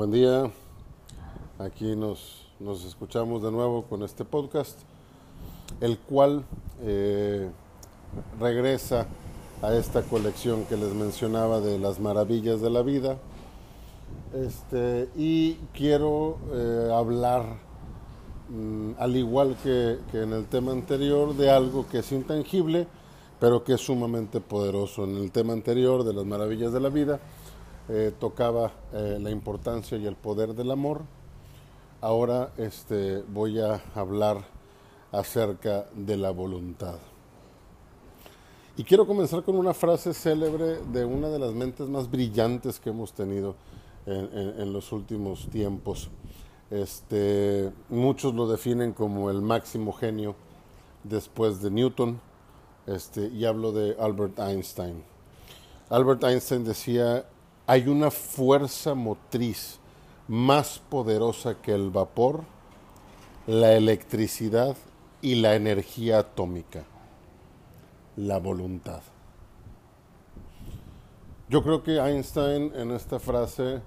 Buen día, aquí nos, nos, escuchamos de nuevo con este podcast, el cual eh, regresa a esta colección que les mencionaba de las maravillas de la vida. Este, y quiero eh, hablar, mm, al igual que, que en el tema anterior, de algo que es intangible, pero que es sumamente poderoso. En el tema anterior de las maravillas de la vida, eh, tocaba eh, la importancia y el poder del amor. Ahora este, voy a hablar acerca de la voluntad. Y quiero comenzar con una frase célebre de una de las mentes más brillantes que hemos tenido en, los últimos tiempos. Este, muchos lo definen como el máximo genio después de Newton, este, y hablo de Albert Einstein. Albert Einstein decía, hay una fuerza motriz más poderosa que el vapor, la electricidad y la energía atómica, la voluntad. Yo creo que Einstein en esta frase,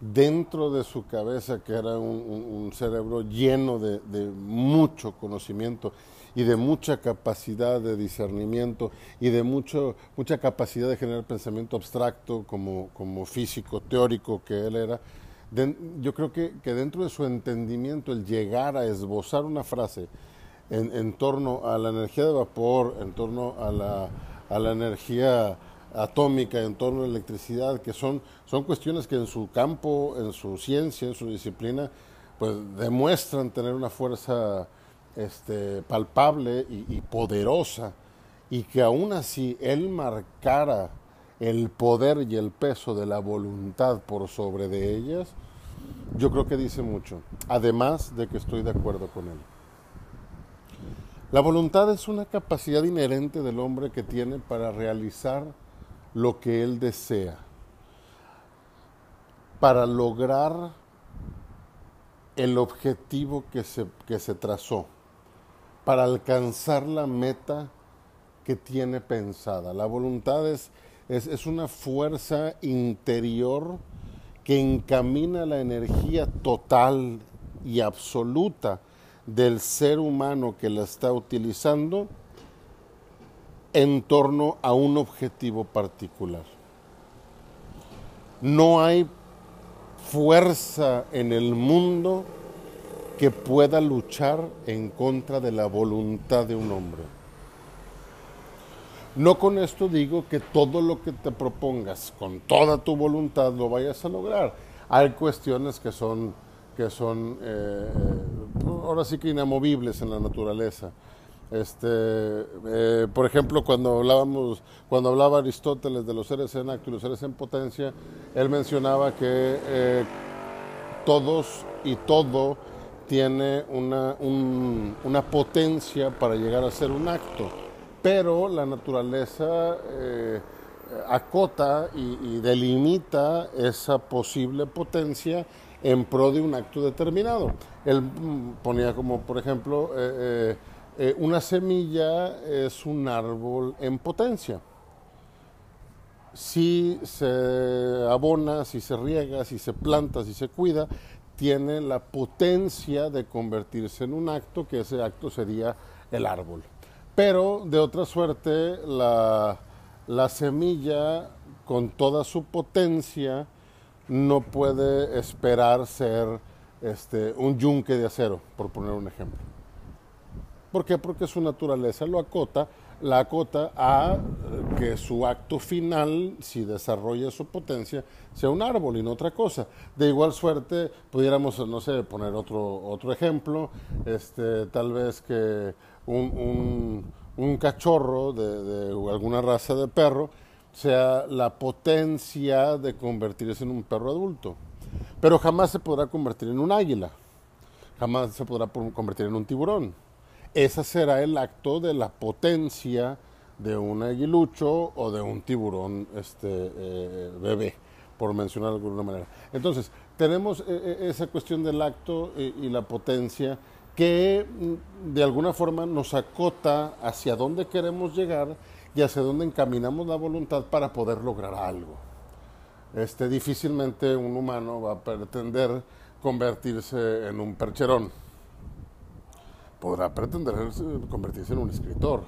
dentro de su cabeza, que era un, cerebro lleno de mucho conocimiento, y de mucha capacidad de discernimiento y de mucho, mucha capacidad de generar pensamiento abstracto como, como físico teórico que él era. yo creo que, que, dentro de su entendimiento el llegar a esbozar una frase en, torno a la energía de vapor, en torno a la, a la energía atómica, en torno a la electricidad, que son, son cuestiones que en su campo, en su ciencia, en su disciplina, pues demuestran tener una fuerza este, palpable y, poderosa, y que aún así Él marcara el poder y el peso de la voluntad por sobre de ellas, yo creo que dice mucho, además de que estoy de acuerdo con Él. La voluntad es una capacidad inherente del hombre que tiene para realizar lo que él desea, para lograr el objetivo que se, que se trazó para alcanzar la meta que tiene pensada. La voluntad es, es, una fuerza interior que encamina la energía total y absoluta del ser humano que la está utilizando en torno a un objetivo particular. No hay fuerza en el mundo que pueda luchar en contra de la voluntad de un hombre. No con esto digo que todo lo que te propongas con toda tu voluntad lo vayas a lograr. Hay cuestiones que son, que son eh, ahora sí que inamovibles en la naturaleza. Este, eh, por ejemplo, cuando hablábamos, cuando hablaba Aristóteles de los seres en acto y los seres en potencia, él mencionaba que eh, todos y todo tiene una, una potencia para llegar a ser un acto, pero la naturaleza eh, acota y, delimita esa posible potencia en pro de un acto determinado. Él mm, ponía como, por ejemplo, eh, eh, una semilla es un árbol en potencia. Si se abona, si se riega, si se planta, si se cuida, tiene la potencia de convertirse en un acto, que ese acto sería el árbol. Pero de otra suerte, la, semilla con toda su potencia no puede esperar ser este, un yunque de acero, por poner un ejemplo. ¿Por qué? Porque su naturaleza lo acota la acota a que su acto final, si desarrolla su potencia, sea un árbol y no otra cosa. De igual suerte, pudiéramos, no sé, poner otro, otro ejemplo, este, tal vez que un, un, cachorro de, alguna raza de perro sea la potencia de convertirse en un perro adulto. Pero jamás se podrá convertir en un águila, jamás se podrá convertir en un tiburón ese será el acto de la potencia de un aguilucho o de un tiburón este, eh, bebé, por mencionarlo de alguna manera. Entonces, tenemos eh, eh, esa cuestión del acto y, la potencia que mm, de alguna forma nos acota hacia dónde queremos llegar y hacia dónde encaminamos la voluntad para poder lograr algo. este, difícilmente un humano va a pretender convertirse en un percherón. Podrá pretender convertirse en un escritor.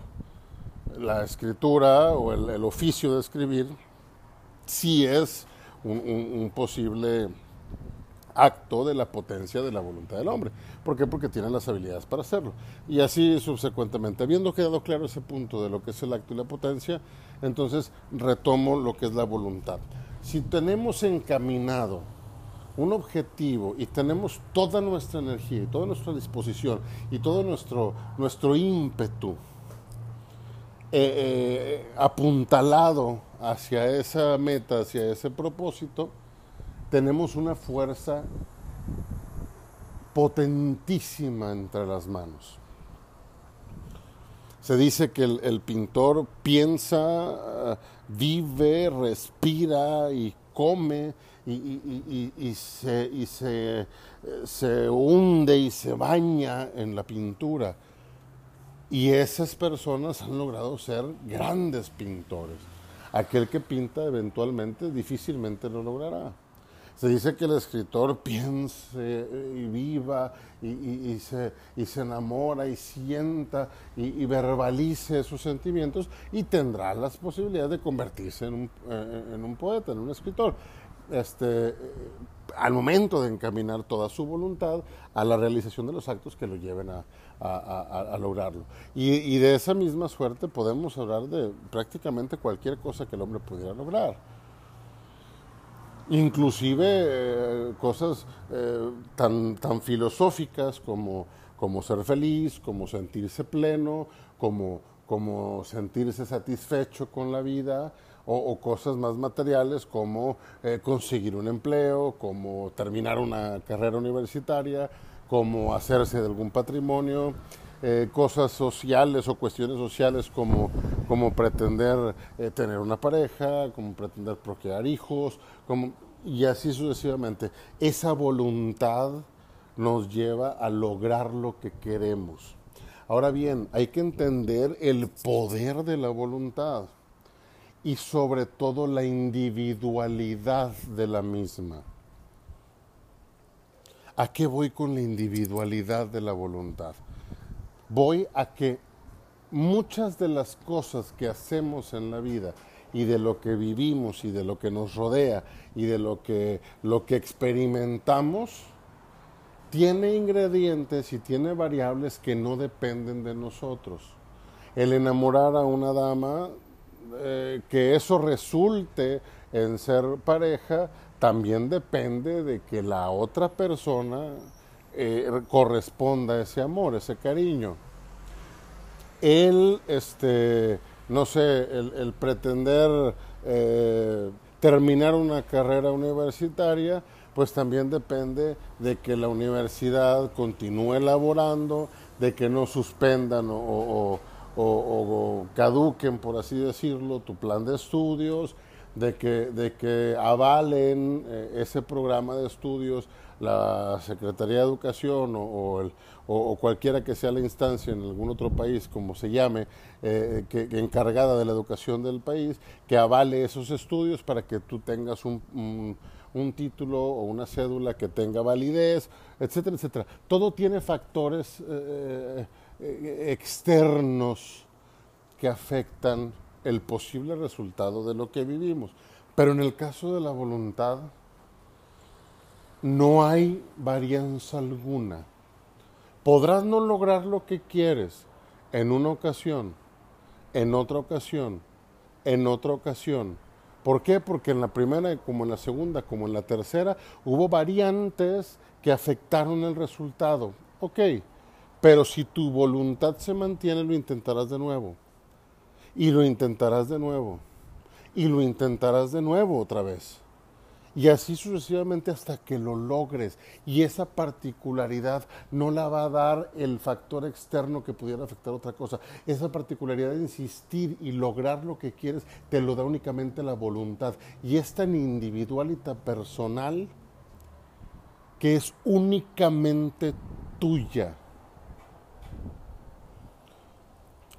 La escritura o el, oficio de escribir sí es un posible acto de la potencia de la voluntad del hombre. ¿Por qué? Porque tiene las habilidades para hacerlo. Y así subsecuentemente, habiendo quedado claro ese punto de lo que es el acto y la potencia, entonces retomo lo que es la voluntad. Si tenemos encaminado un objetivo y tenemos toda nuestra energía y toda nuestra disposición y todo nuestro, nuestro ímpetu eh, eh, apuntalado hacia esa meta, hacia ese propósito, tenemos una fuerza potentísima entre las manos. Se dice que el, pintor piensa, vive, respira y come y, se, se hunde y se baña en la pintura. Y esas personas han logrado ser grandes pintores. Aquel que pinta eventualmente difícilmente lo logrará. Se dice que el escritor piense y viva y, se, enamora y sienta y, verbalice sus sentimientos y tendrá las posibilidades de convertirse en un, eh, poeta, en un escritor. Este, al momento de encaminar toda su voluntad a la realización de los actos que lo lleven a, lograrlo. y de esa misma suerte podemos hablar de prácticamente cualquier cosa que el hombre pudiera lograr inclusive eh, cosas eh, tan, tan filosóficas como, como ser feliz, como sentirse pleno, como, como sentirse satisfecho con la vida, o, cosas más materiales como eh, conseguir un empleo, como terminar una carrera universitaria, como hacerse de algún patrimonio. Cosas sociales o cuestiones sociales como, como pretender tener una pareja, como pretender procrear hijos, como, y así sucesivamente. Esa voluntad nos lleva a lograr lo que queremos. Ahora bien, hay que entender el poder de la voluntad y sobre todo la individualidad de la misma. ¿A qué voy con la individualidad de la voluntad? Voy a que muchas de las cosas que hacemos en la vida y de lo que vivimos y de lo que nos rodea y de lo que, lo que experimentamos, tiene ingredientes y tiene variables que no dependen de nosotros. El enamorar a una dama, eh, que eso resulte en ser pareja, también depende de que la otra persona eh, corresponda ese amor, ese cariño. Él, este, no sé, el, pretender eh, terminar una carrera universitaria, pues también depende de que la universidad continúe elaborando, de que no suspendan o, caduquen, por así decirlo, tu plan de estudios, de que, de que avalen eh, ese programa de estudios la Secretaría de Educación o, el, o, cualquiera que sea la instancia en algún otro país, como se llame, eh, que, encargada de la educación del país, que avale esos estudios para que tú tengas un, un, título o una cédula que tenga validez, etcétera, etcétera. Todo tiene factores eh, eh, externos que afectan el posible resultado de lo que vivimos. Pero en el caso de la voluntad, no hay varianza alguna. Podrás no lograr lo que quieres en una ocasión, en otra ocasión, en otra ocasión. ¿Por qué? Porque en la primera, como en la segunda, como en la tercera, hubo variantes que afectaron el resultado. Ok, pero si tu voluntad se mantiene, lo intentarás de nuevo. Y lo intentarás de nuevo. Y lo intentarás de nuevo otra vez. Y así sucesivamente hasta que lo logres. Y esa particularidad no la va a dar el factor externo que pudiera afectar otra cosa. Esa particularidad de insistir y lograr lo que quieres te lo da únicamente la voluntad. Y es tan individual y tan personal que es únicamente tuya.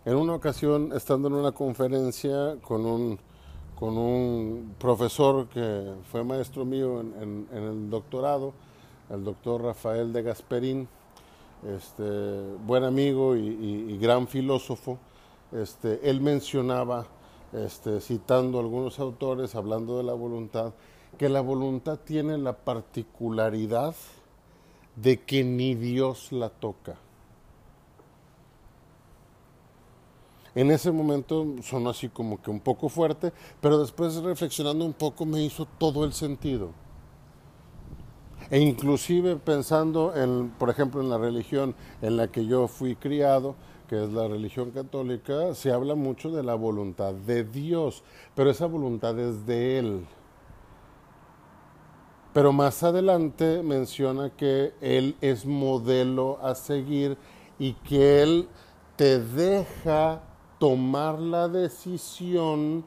En una ocasión, estando en una conferencia con un con un profesor que fue maestro mío en, el doctorado, el doctor Rafael de Gasperín, este, buen amigo y, gran filósofo. Este, él mencionaba, este, citando algunos autores, hablando de la voluntad, que la voluntad tiene la particularidad de que ni Dios la toca. En ese momento sonó así como que un poco fuerte, pero después reflexionando un poco me hizo todo el sentido. E inclusive pensando en, por ejemplo, en la religión en la que yo fui criado, que es la religión católica, se habla mucho de la voluntad de Dios, pero esa voluntad es de Él. Pero más adelante menciona que Él es modelo a seguir y que Él te deja tomar la decisión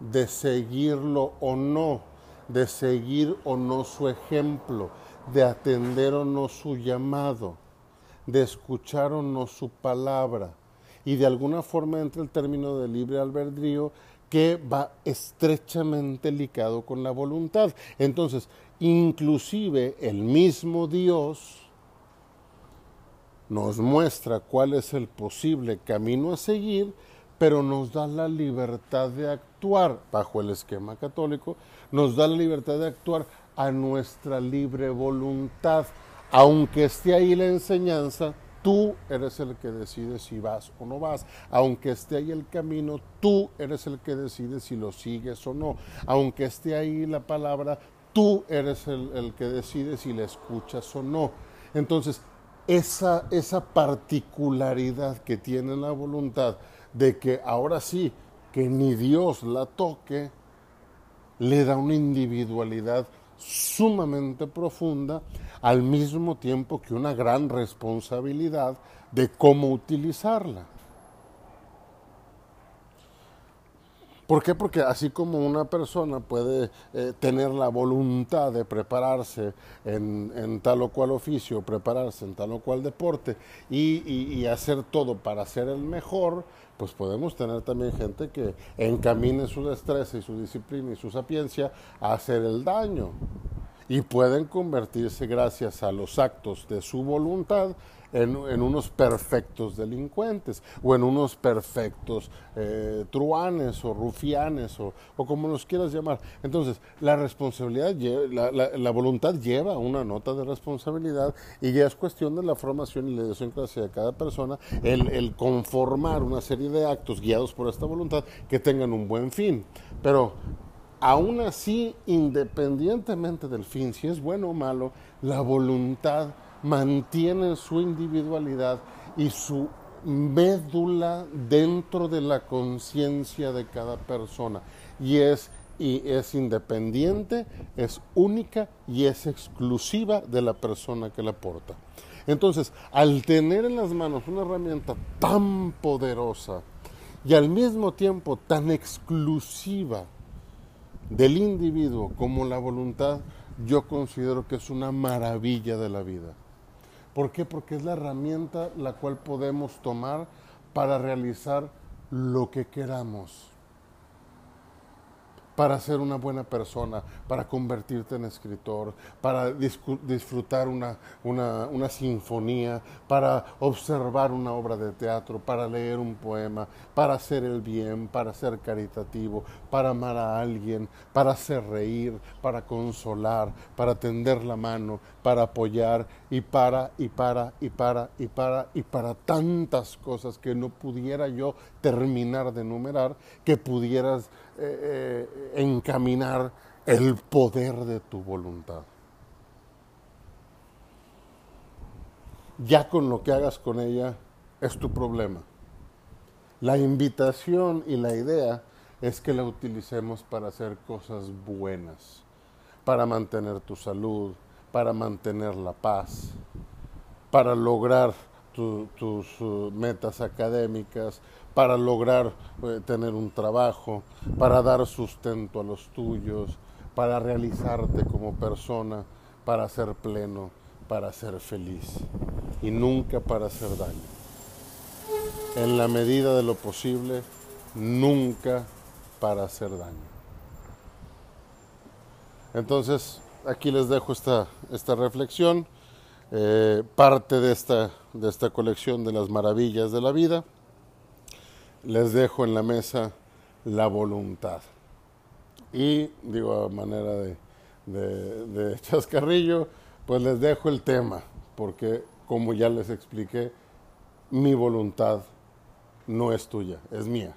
de seguirlo o no, de seguir o no su ejemplo, de atender o no su llamado, de escuchar o no su palabra. Y de alguna forma entra el término de libre albedrío que va estrechamente ligado con la voluntad. Entonces, inclusive el mismo Dios nos muestra cuál es el posible camino a seguir, pero nos da la libertad de actuar bajo el esquema católico, nos da la libertad de actuar a nuestra libre voluntad. Aunque esté ahí la enseñanza, tú eres el que decide si vas o no vas. Aunque esté ahí el camino, tú eres el que decide si lo sigues o no. Aunque esté ahí la palabra, tú eres el, el que decide si la escuchas o no. Entonces, esa, esa particularidad que tiene la voluntad de que ahora sí, que ni Dios la toque, le da una individualidad sumamente profunda, al mismo tiempo que una gran responsabilidad de cómo utilizarla. ¿Por qué? Porque así como una persona puede eh, tener la voluntad de prepararse en, tal o cual oficio, prepararse en tal o cual deporte y, hacer todo para ser el mejor, pues podemos tener también gente que encamine su destreza y su disciplina y su sapiencia a hacer el daño. Y pueden convertirse gracias a los actos de su voluntad en, unos perfectos delincuentes o en unos perfectos eh, truanes o rufianes o, como los quieras llamar. Entonces, la responsabilidad, la, voluntad lleva una nota de responsabilidad y ya es cuestión de la formación y la idiosincrasia de cada persona el, el conformar una serie de actos guiados por esta voluntad que tengan un buen fin. Pero aún así, independientemente del fin, si es bueno o malo, la voluntad mantienen su individualidad y su médula dentro de la conciencia de cada persona y es y es independiente, es única y es exclusiva de la persona que la porta. Entonces, al tener en las manos una herramienta tan poderosa y al mismo tiempo tan exclusiva del individuo como la voluntad, yo considero que es una maravilla de la vida. ¿Por qué? Porque es la herramienta la cual podemos tomar para realizar lo que queramos para ser una buena persona, para convertirte en escritor, para disfrutar una, una, sinfonía, para observar una obra de teatro, para leer un poema, para hacer el bien, para ser caritativo, para amar a alguien, para hacer reír, para consolar, para tender la mano, para apoyar y para, y para, y para, y para, y para tantas cosas que no pudiera yo terminar de enumerar, que pudieras eh, eh, encaminar el poder de tu voluntad. Ya con lo que hagas con ella es tu problema. La invitación y la idea es que la utilicemos para hacer cosas buenas, para mantener tu salud, para mantener la paz, para lograr tus uh, metas académicas, para lograr eh, tener un trabajo, para dar sustento a los tuyos, para realizarte como persona, para ser pleno, para ser feliz y nunca para hacer daño. En la medida de lo posible, nunca para hacer daño. Entonces, aquí les dejo esta, esta reflexión, eh, parte de esta, de esta colección de las maravillas de la vida. Les dejo en la mesa la voluntad. Y digo a manera de, de, chascarrillo, pues les dejo el tema, porque como ya les expliqué, mi voluntad no es tuya, es mía.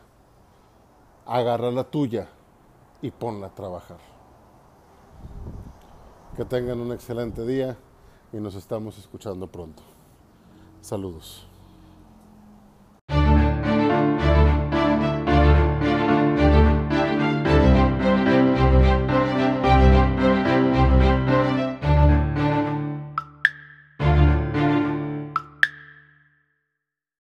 Agarra la tuya y ponla a trabajar. Que tengan un excelente día y nos estamos escuchando pronto. Saludos.